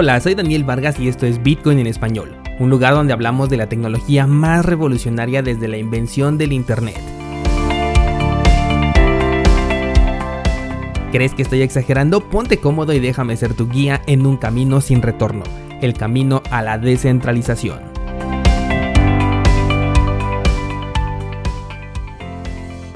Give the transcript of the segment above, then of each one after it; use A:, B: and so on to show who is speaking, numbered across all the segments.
A: Hola, soy Daniel Vargas y esto es Bitcoin en español, un lugar donde hablamos de la tecnología más revolucionaria desde la invención del Internet. ¿Crees que estoy exagerando? Ponte cómodo y déjame ser tu guía en un camino sin retorno, el camino a la descentralización.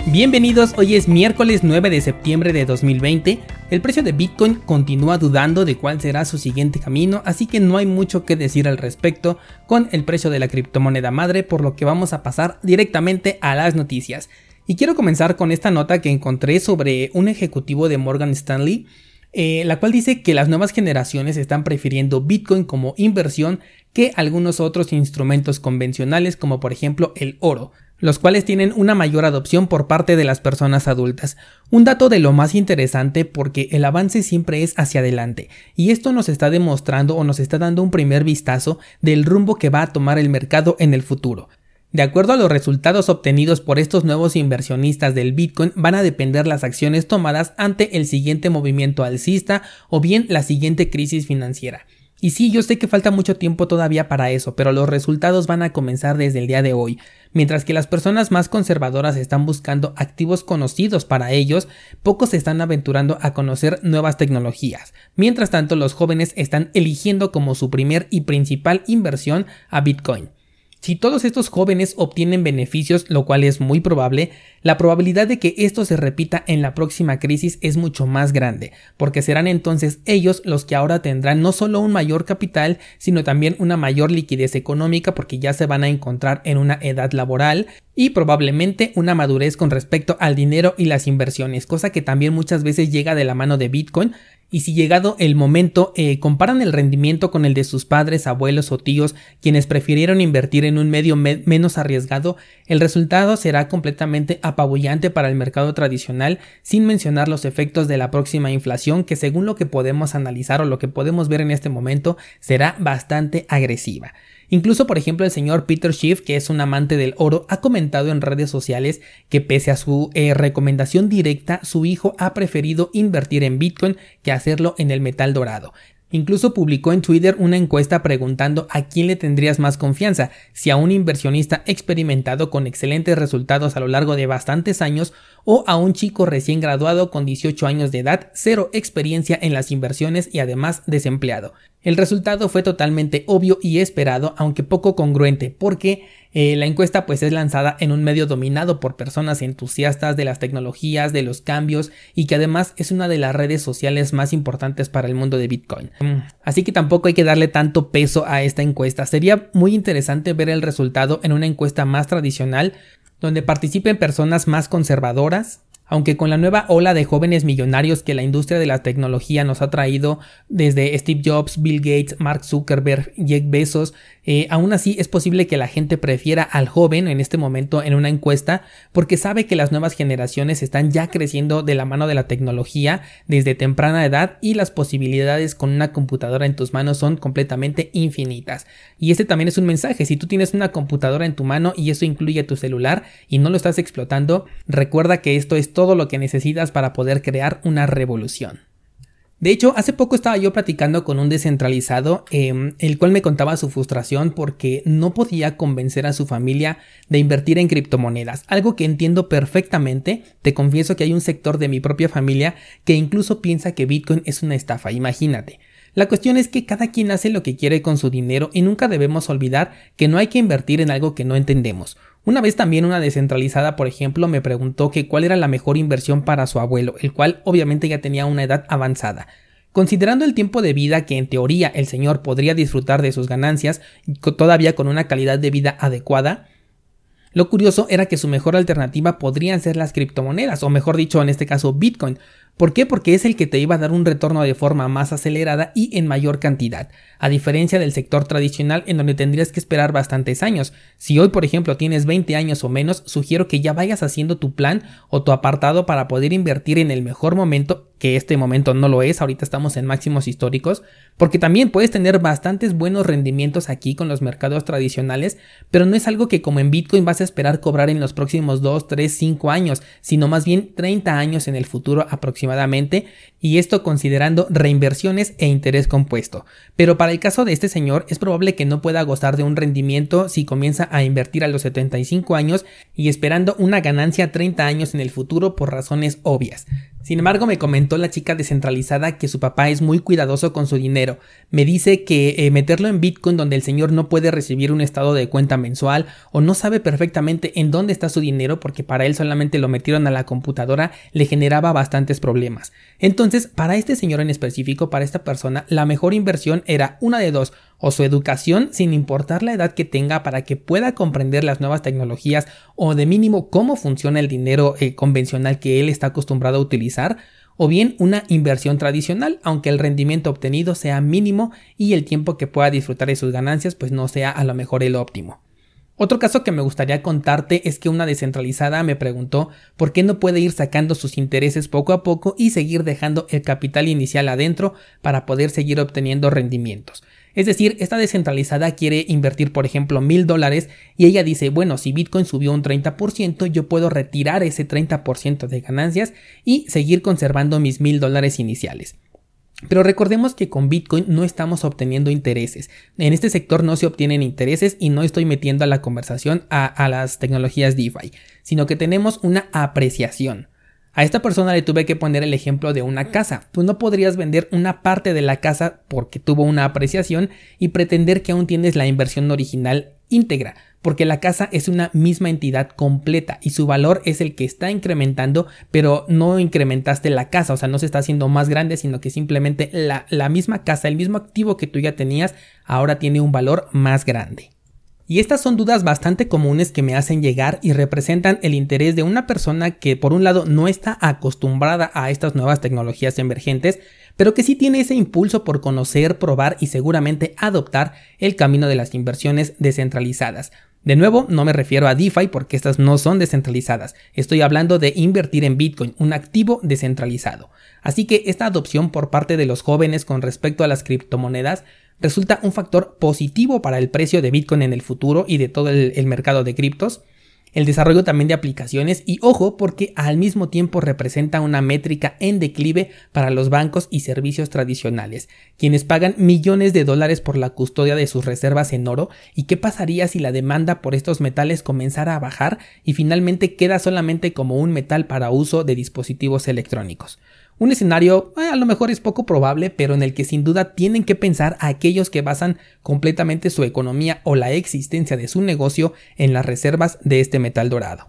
A: Bienvenidos, hoy es miércoles 9 de septiembre de 2020. El precio de Bitcoin continúa dudando de cuál será su siguiente camino, así que no hay mucho que decir al respecto con el precio de la criptomoneda madre, por lo que vamos a pasar directamente a las noticias. Y quiero comenzar con esta nota que encontré sobre un ejecutivo de Morgan Stanley, eh, la cual dice que las nuevas generaciones están prefiriendo Bitcoin como inversión que algunos otros instrumentos convencionales como por ejemplo el oro los cuales tienen una mayor adopción por parte de las personas adultas. Un dato de lo más interesante porque el avance siempre es hacia adelante, y esto nos está demostrando o nos está dando un primer vistazo del rumbo que va a tomar el mercado en el futuro. De acuerdo a los resultados obtenidos por estos nuevos inversionistas del Bitcoin, van a depender las acciones tomadas ante el siguiente movimiento alcista o bien la siguiente crisis financiera. Y sí, yo sé que falta mucho tiempo todavía para eso, pero los resultados van a comenzar desde el día de hoy. Mientras que las personas más conservadoras están buscando activos conocidos para ellos, pocos se están aventurando a conocer nuevas tecnologías. Mientras tanto, los jóvenes están eligiendo como su primer y principal inversión a Bitcoin. Si todos estos jóvenes obtienen beneficios, lo cual es muy probable, la probabilidad de que esto se repita en la próxima crisis es mucho más grande, porque serán entonces ellos los que ahora tendrán no solo un mayor capital, sino también una mayor liquidez económica porque ya se van a encontrar en una edad laboral y probablemente una madurez con respecto al dinero y las inversiones, cosa que también muchas veces llega de la mano de Bitcoin, y si llegado el momento eh, comparan el rendimiento con el de sus padres, abuelos o tíos, quienes prefirieron invertir en un medio menos arriesgado, el resultado será completamente apabullante para el mercado tradicional, sin mencionar los efectos de la próxima inflación que según lo que podemos analizar o lo que podemos ver en este momento será bastante agresiva. Incluso, por ejemplo, el señor Peter Schiff, que es un amante del oro, ha comentado en redes sociales que pese a su eh, recomendación directa, su hijo ha preferido invertir en Bitcoin que hacerlo en el metal dorado. Incluso publicó en Twitter una encuesta preguntando a quién le tendrías más confianza, si a un inversionista experimentado con excelentes resultados a lo largo de bastantes años o a un chico recién graduado con 18 años de edad, cero experiencia en las inversiones y además desempleado. El resultado fue totalmente obvio y esperado, aunque poco congruente, porque eh, la encuesta pues es lanzada en un medio dominado por personas entusiastas de las tecnologías, de los cambios y que además es una de las redes sociales más importantes para el mundo de Bitcoin. Mm. Así que tampoco hay que darle tanto peso a esta encuesta. Sería muy interesante ver el resultado en una encuesta más tradicional donde participen personas más conservadoras, aunque con la nueva ola de jóvenes millonarios que la industria de la tecnología nos ha traído desde Steve Jobs, Bill Gates, Mark Zuckerberg, Jeff Bezos, eh, aún así es posible que la gente prefiera al joven en este momento en una encuesta porque sabe que las nuevas generaciones están ya creciendo de la mano de la tecnología desde temprana edad y las posibilidades con una computadora en tus manos son completamente infinitas. Y este también es un mensaje, si tú tienes una computadora en tu mano y eso incluye tu celular y no lo estás explotando, recuerda que esto es todo todo lo que necesitas para poder crear una revolución. De hecho, hace poco estaba yo platicando con un descentralizado, em, el cual me contaba su frustración porque no podía convencer a su familia de invertir en criptomonedas, algo que entiendo perfectamente, te confieso que hay un sector de mi propia familia que incluso piensa que Bitcoin es una estafa, imagínate. La cuestión es que cada quien hace lo que quiere con su dinero y nunca debemos olvidar que no hay que invertir en algo que no entendemos. Una vez también una descentralizada, por ejemplo, me preguntó que cuál era la mejor inversión para su abuelo, el cual obviamente ya tenía una edad avanzada. Considerando el tiempo de vida que en teoría el señor podría disfrutar de sus ganancias, todavía con una calidad de vida adecuada, lo curioso era que su mejor alternativa podrían ser las criptomonedas, o mejor dicho, en este caso Bitcoin, ¿Por qué? Porque es el que te iba a dar un retorno de forma más acelerada y en mayor cantidad, a diferencia del sector tradicional en donde tendrías que esperar bastantes años. Si hoy, por ejemplo, tienes 20 años o menos, sugiero que ya vayas haciendo tu plan o tu apartado para poder invertir en el mejor momento, que este momento no lo es, ahorita estamos en máximos históricos, porque también puedes tener bastantes buenos rendimientos aquí con los mercados tradicionales, pero no es algo que como en Bitcoin vas a esperar cobrar en los próximos 2, 3, 5 años, sino más bien 30 años en el futuro aproximadamente y esto considerando reinversiones e interés compuesto. Pero para el caso de este señor es probable que no pueda gozar de un rendimiento si comienza a invertir a los 75 años y esperando una ganancia 30 años en el futuro por razones obvias. Sin embargo, me comentó la chica descentralizada que su papá es muy cuidadoso con su dinero. Me dice que eh, meterlo en Bitcoin donde el señor no puede recibir un estado de cuenta mensual o no sabe perfectamente en dónde está su dinero porque para él solamente lo metieron a la computadora le generaba bastantes problemas. Entonces, para este señor en específico, para esta persona, la mejor inversión era una de dos, o su educación sin importar la edad que tenga para que pueda comprender las nuevas tecnologías o de mínimo cómo funciona el dinero eh, convencional que él está acostumbrado a utilizar, o bien una inversión tradicional, aunque el rendimiento obtenido sea mínimo y el tiempo que pueda disfrutar de sus ganancias pues no sea a lo mejor el óptimo. Otro caso que me gustaría contarte es que una descentralizada me preguntó por qué no puede ir sacando sus intereses poco a poco y seguir dejando el capital inicial adentro para poder seguir obteniendo rendimientos. Es decir, esta descentralizada quiere invertir, por ejemplo, mil dólares y ella dice, bueno, si Bitcoin subió un 30%, yo puedo retirar ese 30% de ganancias y seguir conservando mis mil dólares iniciales. Pero recordemos que con Bitcoin no estamos obteniendo intereses. En este sector no se obtienen intereses y no estoy metiendo a la conversación a, a las tecnologías DeFi, sino que tenemos una apreciación. A esta persona le tuve que poner el ejemplo de una casa. Tú no podrías vender una parte de la casa porque tuvo una apreciación y pretender que aún tienes la inversión original íntegra, porque la casa es una misma entidad completa y su valor es el que está incrementando, pero no incrementaste la casa, o sea, no se está haciendo más grande, sino que simplemente la, la misma casa, el mismo activo que tú ya tenías, ahora tiene un valor más grande. Y estas son dudas bastante comunes que me hacen llegar y representan el interés de una persona que por un lado no está acostumbrada a estas nuevas tecnologías emergentes, pero que sí tiene ese impulso por conocer, probar y seguramente adoptar el camino de las inversiones descentralizadas. De nuevo, no me refiero a DeFi porque estas no son descentralizadas, estoy hablando de invertir en Bitcoin, un activo descentralizado. Así que esta adopción por parte de los jóvenes con respecto a las criptomonedas resulta un factor positivo para el precio de Bitcoin en el futuro y de todo el, mercado de criptos. El desarrollo también de aplicaciones y ojo porque al mismo tiempo representa una métrica en declive para los bancos y servicios tradicionales, quienes pagan millones de dólares por la custodia de sus reservas en oro y qué pasaría si la demanda por estos metales comenzara a bajar y finalmente queda solamente como un metal para uso de dispositivos electrónicos. Un escenario eh, a lo mejor es poco probable, pero en el que sin duda tienen que pensar a aquellos que basan completamente su economía o la existencia de su negocio en las reservas de este metal dorado.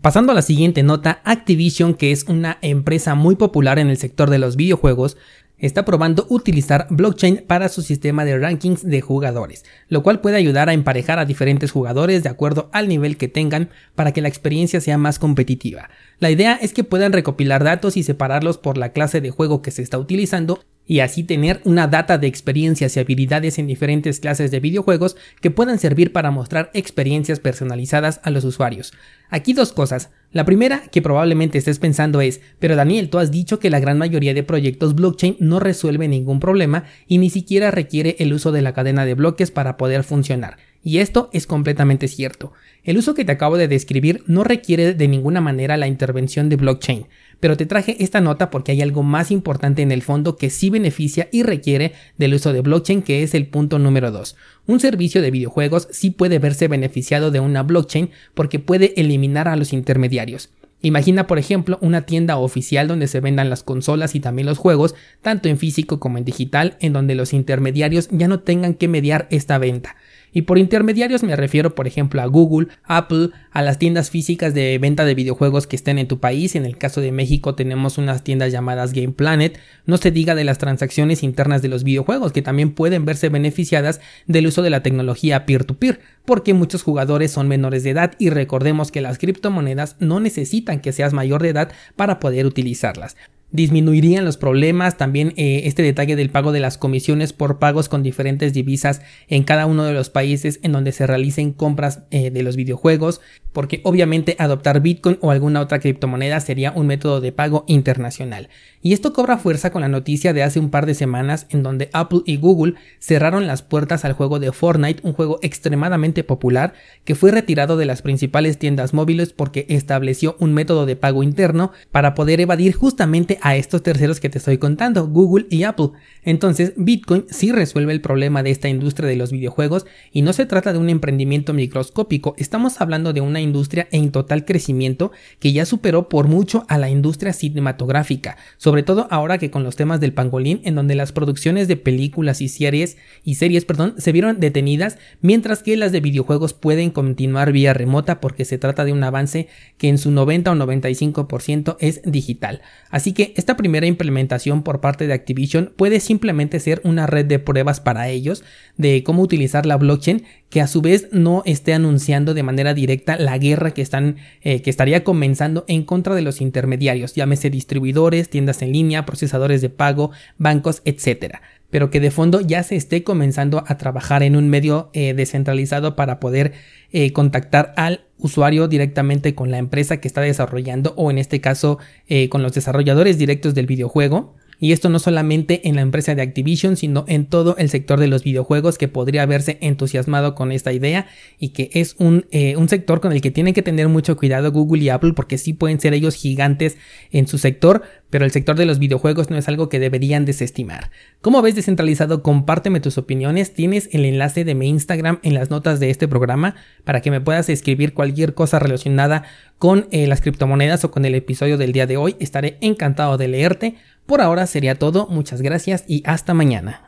A: Pasando a la siguiente nota, Activision, que es una empresa muy popular en el sector de los videojuegos, está probando utilizar blockchain para su sistema de rankings de jugadores, lo cual puede ayudar a emparejar a diferentes jugadores de acuerdo al nivel que tengan para que la experiencia sea más competitiva. La idea es que puedan recopilar datos y separarlos por la clase de juego que se está utilizando y así tener una data de experiencias y habilidades en diferentes clases de videojuegos que puedan servir para mostrar experiencias personalizadas a los usuarios. Aquí dos cosas. La primera que probablemente estés pensando es, pero Daniel, tú has dicho que la gran mayoría de proyectos blockchain no resuelve ningún problema y ni siquiera requiere el uso de la cadena de bloques para poder funcionar. Y esto es completamente cierto. El uso que te acabo de describir no requiere de ninguna manera la intervención de blockchain, pero te traje esta nota porque hay algo más importante en el fondo que sí beneficia y requiere del uso de blockchain, que es el punto número 2. Un servicio de videojuegos sí puede verse beneficiado de una blockchain porque puede eliminar a los intermediarios. Imagina, por ejemplo, una tienda oficial donde se vendan las consolas y también los juegos, tanto en físico como en digital, en donde los intermediarios ya no tengan que mediar esta venta. Y por intermediarios me refiero, por ejemplo, a Google, Apple, a las tiendas físicas de venta de videojuegos que estén en tu país. En el caso de México tenemos unas tiendas llamadas Game Planet. No se diga de las transacciones internas de los videojuegos, que también pueden verse beneficiadas del uso de la tecnología peer-to-peer, porque muchos jugadores son menores de edad y recordemos que las criptomonedas no necesitan que seas mayor de edad para poder utilizarlas disminuirían los problemas, también eh, este detalle del pago de las comisiones por pagos con diferentes divisas en cada uno de los países en donde se realicen compras eh, de los videojuegos, porque obviamente adoptar Bitcoin o alguna otra criptomoneda sería un método de pago internacional. Y esto cobra fuerza con la noticia de hace un par de semanas en donde Apple y Google cerraron las puertas al juego de Fortnite, un juego extremadamente popular que fue retirado de las principales tiendas móviles porque estableció un método de pago interno para poder evadir justamente a estos terceros que te estoy contando, Google y Apple. Entonces, Bitcoin sí resuelve el problema de esta industria de los videojuegos y no se trata de un emprendimiento microscópico, estamos hablando de una industria en total crecimiento que ya superó por mucho a la industria cinematográfica, sobre todo ahora que con los temas del pangolín en donde las producciones de películas y series y series, perdón, se vieron detenidas, mientras que las de videojuegos pueden continuar vía remota porque se trata de un avance que en su 90 o 95% es digital. Así que esta primera implementación por parte de Activision puede simplemente ser una red de pruebas para ellos de cómo utilizar la blockchain que a su vez no esté anunciando de manera directa la guerra que están eh, que estaría comenzando en contra de los intermediarios, llámese distribuidores, tiendas en línea, procesadores de pago, bancos, etcétera. Pero que de fondo ya se esté comenzando a trabajar en un medio eh, descentralizado para poder eh, contactar al usuario directamente con la empresa que está desarrollando o en este caso con los desarrolladores directos del videojuego y esto no solamente en la empresa de Activision, sino en todo el sector de los videojuegos que podría haberse entusiasmado con esta idea y que es un, eh, un sector con el que tienen que tener mucho cuidado Google y Apple porque sí pueden ser ellos gigantes en su sector, pero el sector de los videojuegos no es algo que deberían desestimar. Como ves descentralizado, compárteme tus opiniones, tienes el enlace de mi Instagram en las notas de este programa para que me puedas escribir cualquier cosa relacionada con eh, las criptomonedas o con el episodio del día de hoy, estaré encantado de leerte. Por ahora sería todo, muchas gracias y hasta mañana.